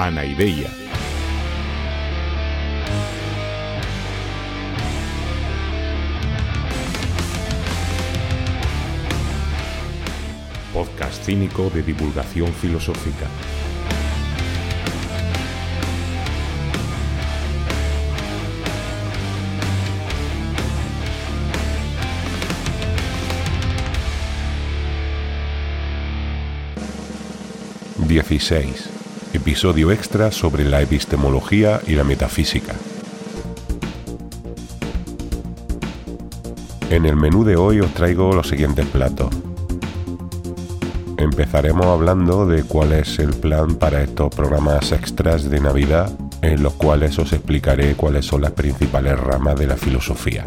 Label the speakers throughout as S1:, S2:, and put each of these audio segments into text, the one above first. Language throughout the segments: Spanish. S1: Ana y Bella. Podcast cínico de divulgación filosófica. 16 episodio extra sobre la epistemología y la metafísica. En el menú de hoy os traigo los siguientes platos. Empezaremos hablando de cuál es el plan para estos programas extras de Navidad, en los cuales os explicaré cuáles son las principales ramas de la filosofía.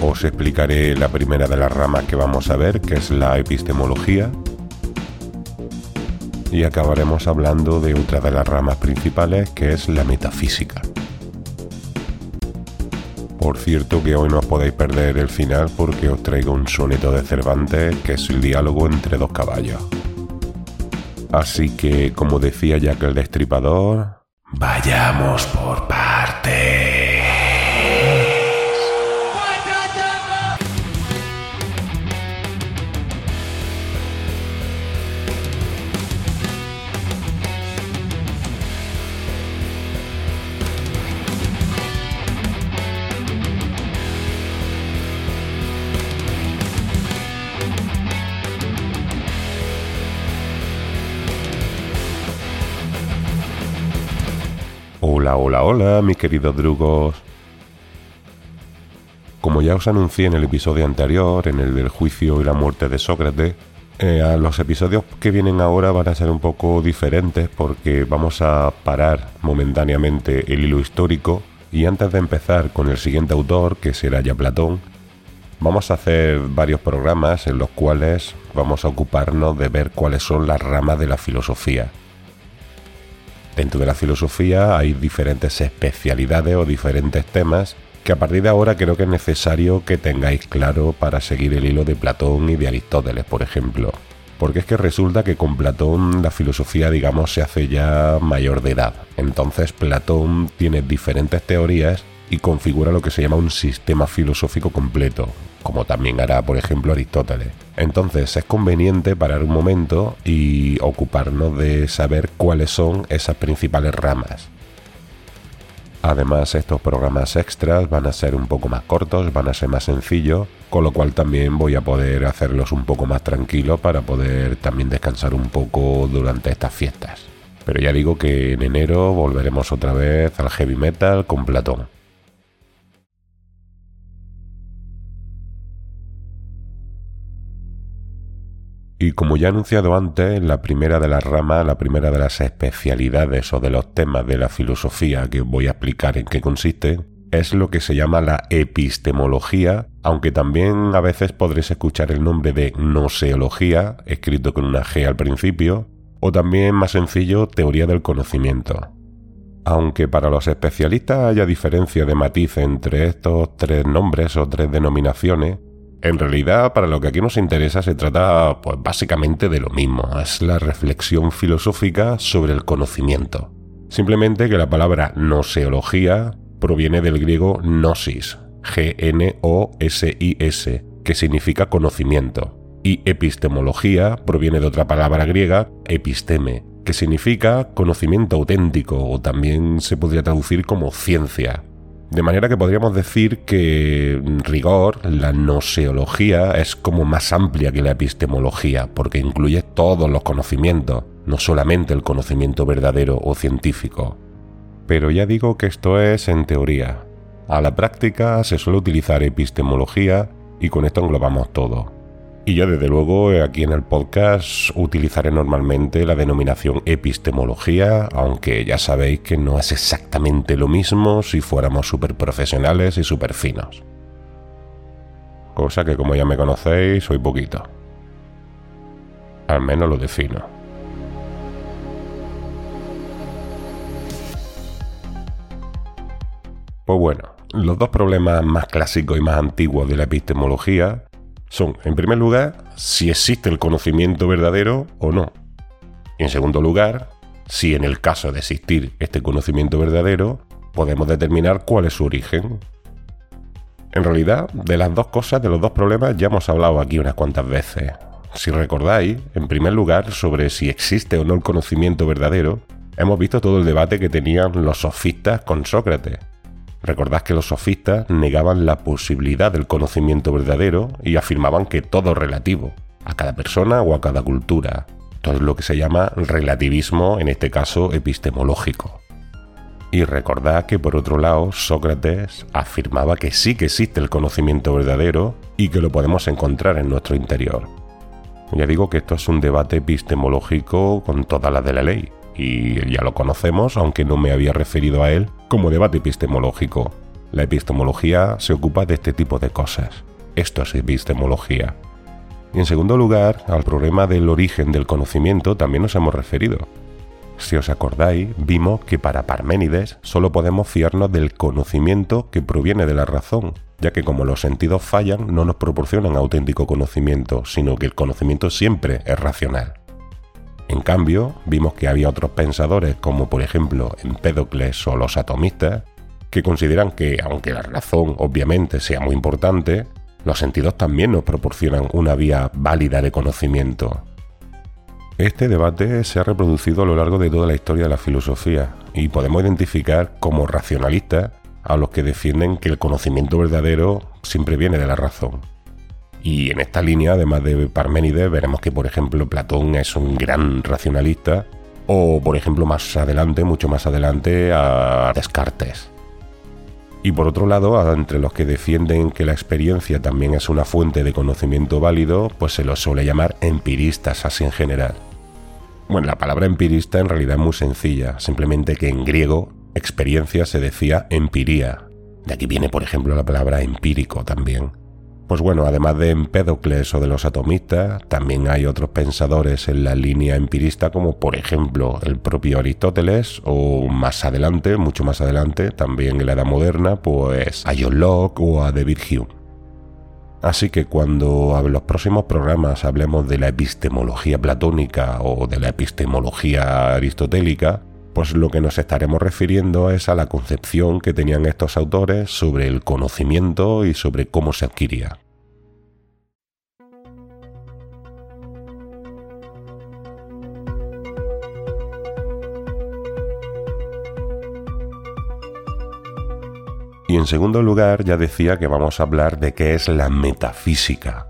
S1: Os explicaré la primera de las ramas que vamos a ver, que es la epistemología, y acabaremos hablando de otra de las ramas principales que es la metafísica. Por cierto que hoy no os podéis perder el final porque os traigo un soneto de Cervantes que es el diálogo entre dos caballos. Así que, como decía Jack el Destripador, vayamos por paz. Hola, hola, hola, mis queridos drugos. Como ya os anuncié en el episodio anterior, en el del juicio y la muerte de Sócrates, eh, los episodios que vienen ahora van a ser un poco diferentes porque vamos a parar momentáneamente el hilo histórico y antes de empezar con el siguiente autor, que será ya Platón, vamos a hacer varios programas en los cuales vamos a ocuparnos de ver cuáles son las ramas de la filosofía Dentro de la filosofía hay diferentes especialidades o diferentes temas que a partir de ahora creo que es necesario que tengáis claro para seguir el hilo de Platón y de Aristóteles, por ejemplo. Porque es que resulta que con Platón la filosofía, digamos, se hace ya mayor de edad. Entonces Platón tiene diferentes teorías y configura lo que se llama un sistema filosófico completo, como también hará, por ejemplo, Aristóteles. Entonces es conveniente parar un momento y ocuparnos de saber cuáles son esas principales ramas. Además, estos programas extras van a ser un poco más cortos, van a ser más sencillos, con lo cual también voy a poder hacerlos un poco más tranquilos para poder también descansar un poco durante estas fiestas. Pero ya digo que en enero volveremos otra vez al heavy metal con Platón. Y como ya he anunciado antes, la primera de las ramas, la primera de las especialidades o de los temas de la filosofía que voy a explicar en qué consiste, es lo que se llama la epistemología, aunque también a veces podréis escuchar el nombre de gnoseología, escrito con una G al principio, o también más sencillo, teoría del conocimiento. Aunque para los especialistas haya diferencia de matiz entre estos tres nombres o tres denominaciones, en realidad, para lo que aquí nos interesa, se trata pues, básicamente de lo mismo. Es la reflexión filosófica sobre el conocimiento. Simplemente que la palabra noseología proviene del griego gnosis, g n o s i -S, que significa conocimiento. Y epistemología proviene de otra palabra griega, episteme, que significa conocimiento auténtico o también se podría traducir como ciencia. De manera que podríamos decir que rigor, la noseología, es como más amplia que la epistemología, porque incluye todos los conocimientos, no solamente el conocimiento verdadero o científico. Pero ya digo que esto es en teoría. A la práctica se suele utilizar epistemología y con esto englobamos todo. Y yo desde luego aquí en el podcast utilizaré normalmente la denominación epistemología, aunque ya sabéis que no es exactamente lo mismo si fuéramos súper profesionales y súper finos. Cosa que como ya me conocéis, soy poquito. Al menos lo defino. Pues bueno, los dos problemas más clásicos y más antiguos de la epistemología son, en primer lugar, si existe el conocimiento verdadero o no. En segundo lugar, si en el caso de existir este conocimiento verdadero, podemos determinar cuál es su origen. En realidad, de las dos cosas, de los dos problemas, ya hemos hablado aquí unas cuantas veces. Si recordáis, en primer lugar, sobre si existe o no el conocimiento verdadero, hemos visto todo el debate que tenían los sofistas con Sócrates Recordad que los sofistas negaban la posibilidad del conocimiento verdadero y afirmaban que todo es relativo, a cada persona o a cada cultura. Esto es lo que se llama relativismo, en este caso epistemológico. Y recordad que por otro lado Sócrates afirmaba que sí que existe el conocimiento verdadero y que lo podemos encontrar en nuestro interior. Ya digo que esto es un debate epistemológico con todas las de la ley, y ya lo conocemos, aunque no me había referido a él como debate epistemológico. La epistemología se ocupa de este tipo de cosas. Esto es epistemología. Y en segundo lugar, al problema del origen del conocimiento también nos hemos referido. Si os acordáis, vimos que para Parménides solo podemos fiarnos del conocimiento que proviene de la razón, ya que como los sentidos fallan no nos proporcionan auténtico conocimiento, sino que el conocimiento siempre es racional. En cambio, vimos que había otros pensadores, como por ejemplo Empédocles o los atomistas, que consideran que, aunque la razón obviamente sea muy importante, los sentidos también nos proporcionan una vía válida de conocimiento. Este debate se ha reproducido a lo largo de toda la historia de la filosofía y podemos identificar como racionalistas a los que defienden que el conocimiento verdadero siempre viene de la razón y en esta línea, además de Parménides, veremos que, por ejemplo, Platón es un gran racionalista, o, por ejemplo, más adelante, mucho más adelante, a Descartes. Y por otro lado, entre los que defienden que la experiencia también es una fuente de conocimiento válido, pues se los suele llamar empiristas así en general. Bueno, la palabra empirista en realidad es muy sencilla, simplemente que en griego experiencia se decía empiría. De aquí viene, por ejemplo, la palabra empírico también. Pues bueno, además de Empédocles o de los atomistas, también hay otros pensadores en la línea empirista como por ejemplo el propio Aristóteles o más adelante, mucho más adelante, también en la Edad Moderna, pues a John Locke o a David Hume. Así que cuando en los próximos programas hablemos de la epistemología platónica o de la epistemología aristotélica, pues lo que nos estaremos refiriendo es a la concepción que tenían estos autores sobre el conocimiento y sobre cómo se adquiría. Y en segundo lugar, ya decía que vamos a hablar de qué es la metafísica,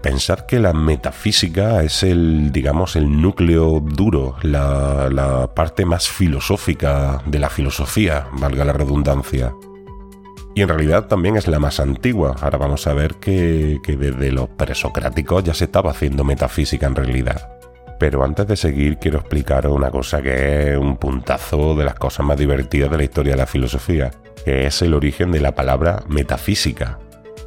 S1: pensar que la metafísica es el, digamos, el núcleo duro, la, parte más filosófica de la filosofía, valga la redundancia. Y en realidad también es la más antigua. Ahora vamos a ver que, que desde los presocráticos ya se estaba haciendo metafísica en realidad. Pero antes de seguir quiero explicaros una cosa que es un puntazo de las cosas más divertidas de la historia de la filosofía, que es el origen de la palabra metafísica.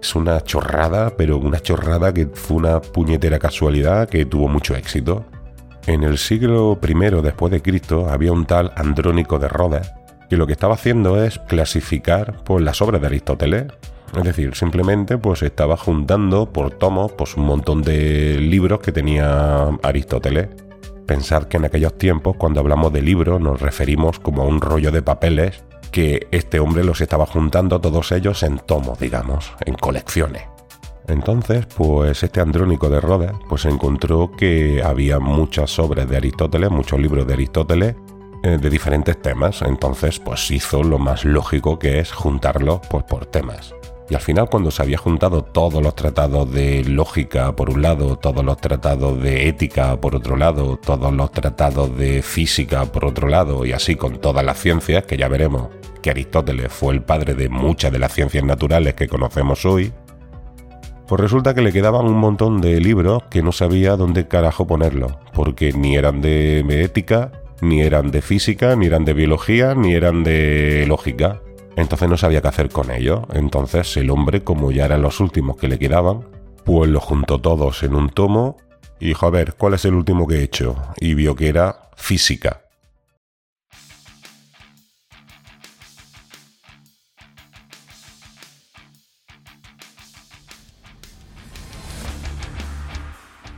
S1: Es una chorrada, pero una chorrada que fue una puñetera casualidad que tuvo mucho éxito. En el siglo I después de Cristo había un tal Andrónico de Rodas que lo que estaba haciendo es clasificar pues, las obras de Aristóteles. Es decir, simplemente pues estaba juntando por tomos pues, un montón de libros que tenía Aristóteles. Pensad que en aquellos tiempos, cuando hablamos de libros, nos referimos como a un rollo de papeles que este hombre los estaba juntando todos ellos en tomos, digamos, en colecciones. Entonces, pues este andrónico de Roda, pues encontró que había muchas obras de Aristóteles, muchos libros de Aristóteles eh, de diferentes temas, entonces pues hizo lo más lógico que es juntarlos pues, por temas. Y al final cuando se había juntado todos los tratados de lógica por un lado, todos los tratados de ética por otro lado, todos los tratados de física por otro lado, y así con todas las ciencias, que ya veremos que Aristóteles fue el padre de muchas de las ciencias naturales que conocemos hoy, pues resulta que le quedaban un montón de libros que no sabía dónde carajo ponerlos, porque ni eran de ética, ni eran de física, ni eran de biología, ni eran de lógica. Entonces no sabía qué hacer con ellos. Entonces el hombre, como ya eran los últimos que le quedaban, pues los juntó todos en un tomo y dijo, a ver, ¿cuál es el último que he hecho? Y vio que era física.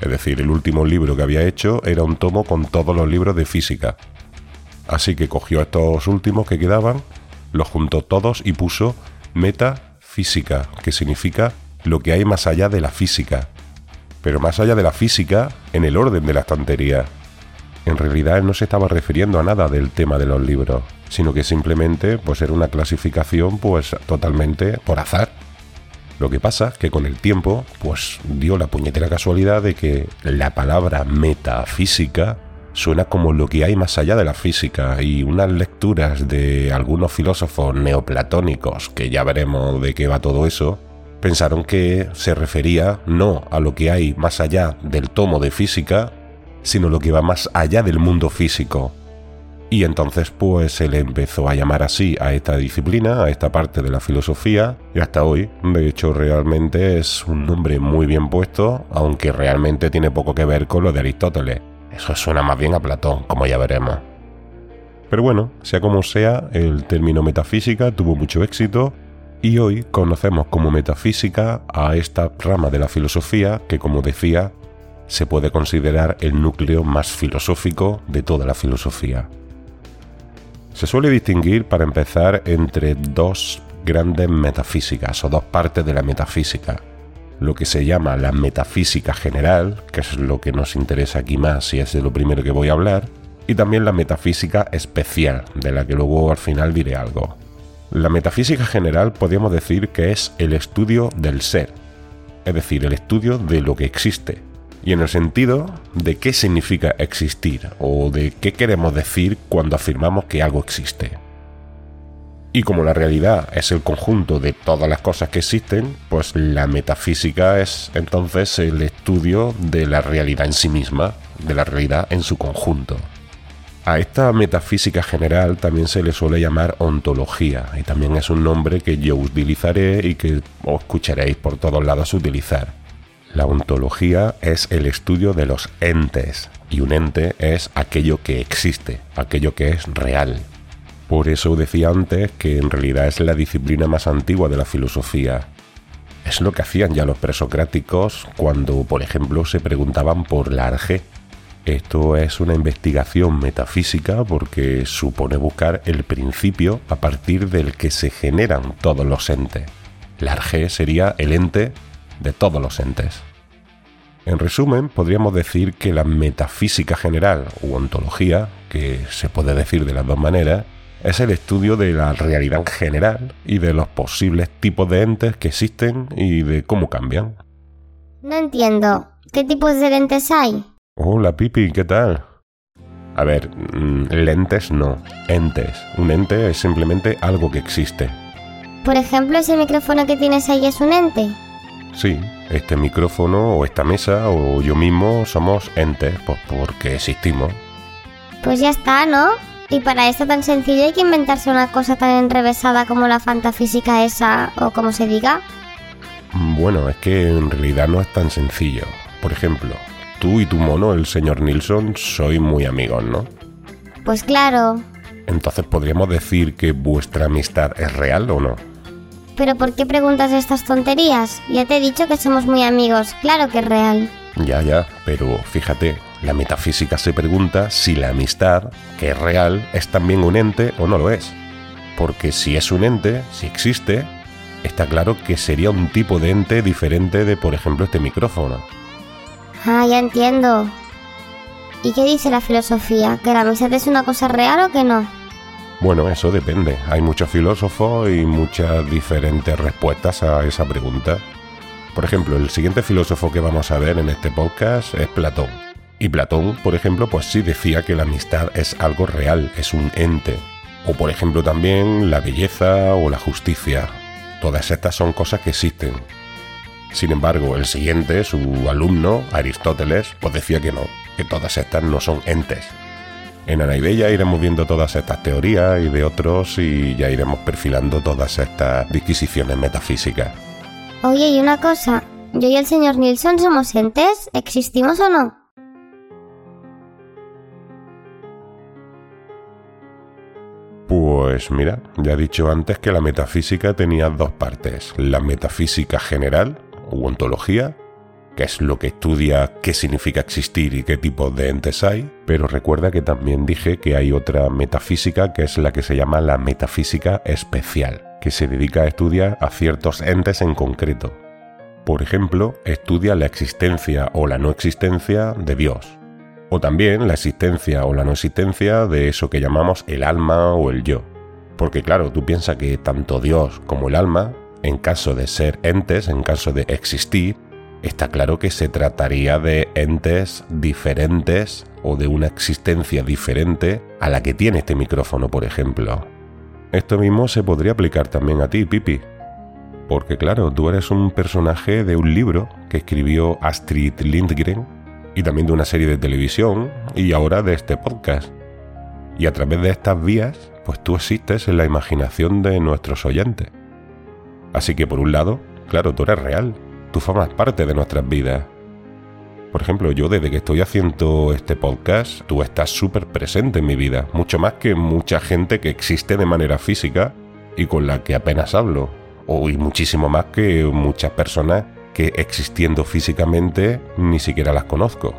S1: Es decir, el último libro que había hecho era un tomo con todos los libros de física. Así que cogió estos últimos que quedaban los juntó todos y puso metafísica, que significa lo que hay más allá de la física. Pero más allá de la física, en el orden de la estantería. En realidad él no se estaba refiriendo a nada del tema de los libros, sino que simplemente pues era una clasificación pues totalmente por azar. Lo que pasa que con el tiempo pues dio la puñetera casualidad de que la palabra metafísica suena como lo que hay más allá de la física y unas lecturas de algunos filósofos neoplatónicos, que ya veremos de qué va todo eso, pensaron que se refería no a lo que hay más allá del tomo de física, sino lo que va más allá del mundo físico. Y entonces pues él empezó a llamar así a esta disciplina, a esta parte de la filosofía, y hasta hoy, de hecho realmente es un nombre muy bien puesto, aunque realmente tiene poco que ver con lo de Aristóteles. Eso suena más bien a Platón, como ya veremos. Pero bueno, sea como sea, el término metafísica tuvo mucho éxito y hoy conocemos como metafísica a esta rama de la filosofía que, como decía, se puede considerar el núcleo más filosófico de toda la filosofía. Se suele distinguir, para empezar, entre dos grandes metafísicas o dos partes de la metafísica lo que se llama la metafísica general, que es lo que nos interesa aquí más y es de lo primero que voy a hablar, y también la metafísica especial, de la que luego al final diré algo. La metafísica general podríamos decir que es el estudio del ser, es decir, el estudio de lo que existe, y en el sentido de qué significa existir o de qué queremos decir cuando afirmamos que algo existe. Y como la realidad es el conjunto de todas las cosas que existen, pues la metafísica es entonces el estudio de la realidad en sí misma, de la realidad en su conjunto. A esta metafísica general también se le suele llamar ontología, y también es un nombre que yo utilizaré y que os escucharéis por todos lados utilizar. La ontología es el estudio de los entes, y un ente es aquello que existe, aquello que es real, por eso decía antes que en realidad es la disciplina más antigua de la filosofía. Es lo que hacían ya los presocráticos cuando, por ejemplo, se preguntaban por la arge. Esto es una investigación metafísica porque supone buscar el principio a partir del que se generan todos los entes. La arge sería el ente de todos los entes. En resumen, podríamos decir que la metafísica general u ontología, que se puede decir de las dos maneras, es el estudio de la realidad en general y de los posibles tipos de entes que existen y de cómo cambian.
S2: No entiendo. ¿Qué tipos de lentes hay?
S1: Hola Pipi, ¿qué tal? A ver, mm, lentes no, entes. Un ente es simplemente algo que existe.
S2: Por ejemplo, ese micrófono que tienes ahí es un ente.
S1: Sí, este micrófono o esta mesa o yo mismo somos entes, pues porque existimos.
S2: Pues ya está, ¿no? Y para esto tan sencillo hay que inventarse una cosa tan enrevesada como la fantafísica esa, o como se diga.
S1: Bueno, es que en realidad no es tan sencillo. Por ejemplo, tú y tu mono, el señor Nilsson, sois muy amigos, ¿no? Pues claro. Entonces podríamos decir que vuestra amistad es real o no.
S2: Pero ¿por qué preguntas estas tonterías? Ya te he dicho que somos muy amigos, claro que es real.
S1: Ya, ya, pero fíjate, la metafísica se pregunta si la amistad, que es real, es también un ente o no lo es. Porque si es un ente, si existe, está claro que sería un tipo de ente diferente de, por ejemplo, este micrófono.
S2: Ah, ya entiendo. ¿Y qué dice la filosofía? ¿Que la amistad es una cosa real o que no?
S1: Bueno, eso depende. Hay muchos filósofos y muchas diferentes respuestas a esa pregunta. Por ejemplo, el siguiente filósofo que vamos a ver en este podcast es Platón. Y Platón, por ejemplo, pues sí decía que la amistad es algo real, es un ente. O por ejemplo también la belleza o la justicia. Todas estas son cosas que existen. Sin embargo, el siguiente, su alumno, Aristóteles, pues decía que no, que todas estas no son entes. En Bella iremos viendo todas estas teorías y de otros y ya iremos perfilando todas estas disquisiciones metafísicas.
S2: Oye, y una cosa, ¿yo y el señor Nilsson somos entes? ¿Existimos o no?
S1: Pues mira, ya he dicho antes que la metafísica tenía dos partes, la metafísica general u ontología, que es lo que estudia qué significa existir y qué tipo de entes hay, pero recuerda que también dije que hay otra metafísica que es la que se llama la metafísica especial, que se dedica a estudiar a ciertos entes en concreto. Por ejemplo, estudia la existencia o la no existencia de Dios, o también la existencia o la no existencia de eso que llamamos el alma o el yo. Porque claro, tú piensas que tanto Dios como el alma, en caso de ser entes, en caso de existir, está claro que se trataría de entes diferentes o de una existencia diferente a la que tiene este micrófono, por ejemplo. Esto mismo se podría aplicar también a ti, Pipi. Porque claro, tú eres un personaje de un libro que escribió Astrid Lindgren y también de una serie de televisión y ahora de este podcast. Y a través de estas vías, pues tú existes en la imaginación de nuestros oyentes. Así que por un lado, claro, tú eres real, tú formas parte de nuestras vidas. Por ejemplo, yo desde que estoy haciendo este podcast, tú estás súper presente en mi vida, mucho más que mucha gente que existe de manera física y con la que apenas hablo, o y muchísimo más que muchas personas que existiendo físicamente ni siquiera las conozco.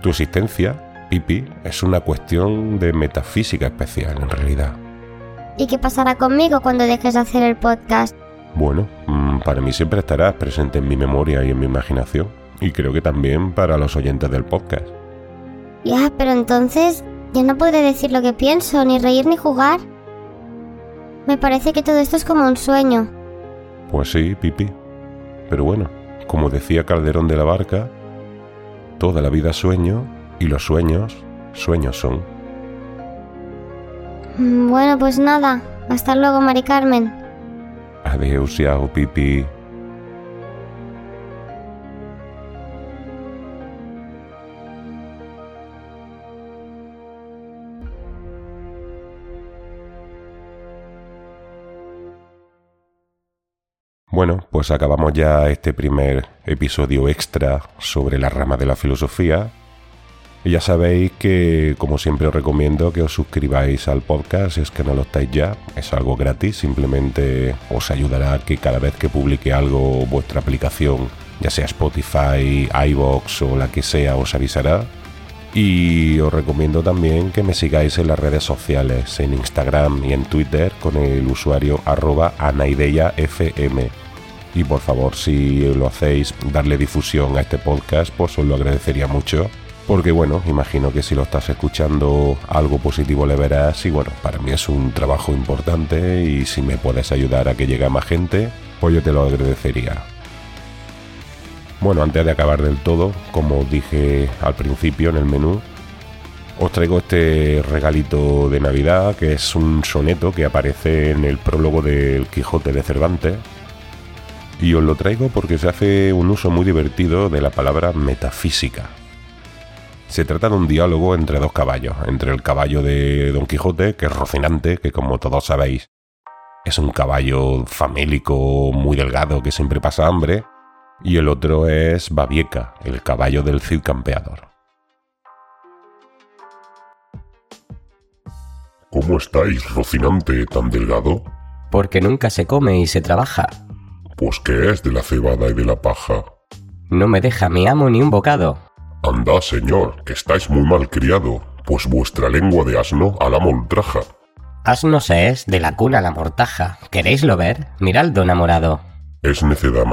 S1: Tu existencia, Pipi, es una cuestión de metafísica especial en realidad.
S2: ¿Y qué pasará conmigo cuando dejes de hacer el podcast?
S1: Bueno, mm, para mí siempre estarás presente en mi memoria y en mi imaginación, y creo que también para los oyentes del podcast.
S2: Ya, pero entonces ya no podré decir lo que pienso, ni reír ni jugar. Me parece que todo esto es como un sueño.
S1: Pues sí, Pipi, pero bueno, como decía Calderón de la Barca, toda la vida sueño y los sueños, sueños son.
S2: Mm, bueno, pues nada. Hasta luego, Mari Carmen.
S1: Adiós, Yao, Pipi. Bueno, pues acabamos ya este primer episodio extra sobre la rama de la filosofía. ya sabéis que, como siempre, os recomiendo que os suscribáis al podcast si es que no lo estáis ya. Es algo gratis, simplemente os ayudará a que cada vez que publique algo vuestra aplicación, ya sea Spotify, iVoox o la que sea, os avisará. Y os recomiendo también que me sigáis en las redes sociales, en Instagram y en Twitter con el usuario arroba anaideyafm. Y por favor, si lo hacéis, darle difusión a este podcast, pues os lo agradecería mucho. Porque bueno, imagino que si lo estás escuchando algo positivo le verás y bueno, para mí es un trabajo importante y si me puedes ayudar a que llegue a más gente, pues yo te lo agradecería. Bueno, antes de acabar del todo, como dije al principio en el menú, os traigo este regalito de Navidad que es un soneto que aparece en el prólogo del Quijote de Cervantes y os lo traigo porque se hace un uso muy divertido de la palabra metafísica. Se trata de un diálogo entre dos caballos, entre el caballo de Don Quijote, que es Rocinante, que como todos sabéis es un caballo famélico, muy delgado, que siempre pasa hambre, y el otro es Babieca, el caballo del Cid Campeador.
S3: ¿Cómo estáis, Rocinante, tan delgado?
S4: Porque nunca se come y se trabaja,
S3: pues ¿qué es de la cebada y de la paja?
S4: No me deja mi amo ni un bocado.
S3: Anda, señor, que estáis muy mal criado, pues vuestra lengua de asno a la moltraja.
S4: Asno se es de la cuna a la mortaja. ¿Queréis lo ver? Miraldo enamorado.
S3: ¿Es necedad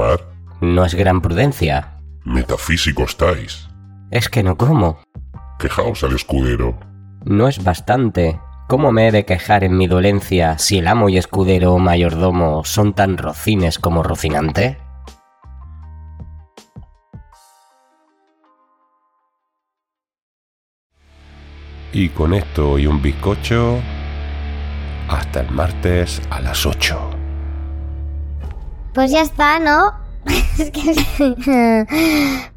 S4: No es gran prudencia.
S3: Metafísico estáis.
S4: Es que no como.
S3: Quejaos al escudero.
S4: No es bastante. ¿Cómo me he de quejar en mi dolencia si el amo y escudero o mayordomo son tan rocines como rocinante?
S1: Y con esto y un bizcocho, hasta el martes a las 8.
S2: Pues ya está, ¿no? es que...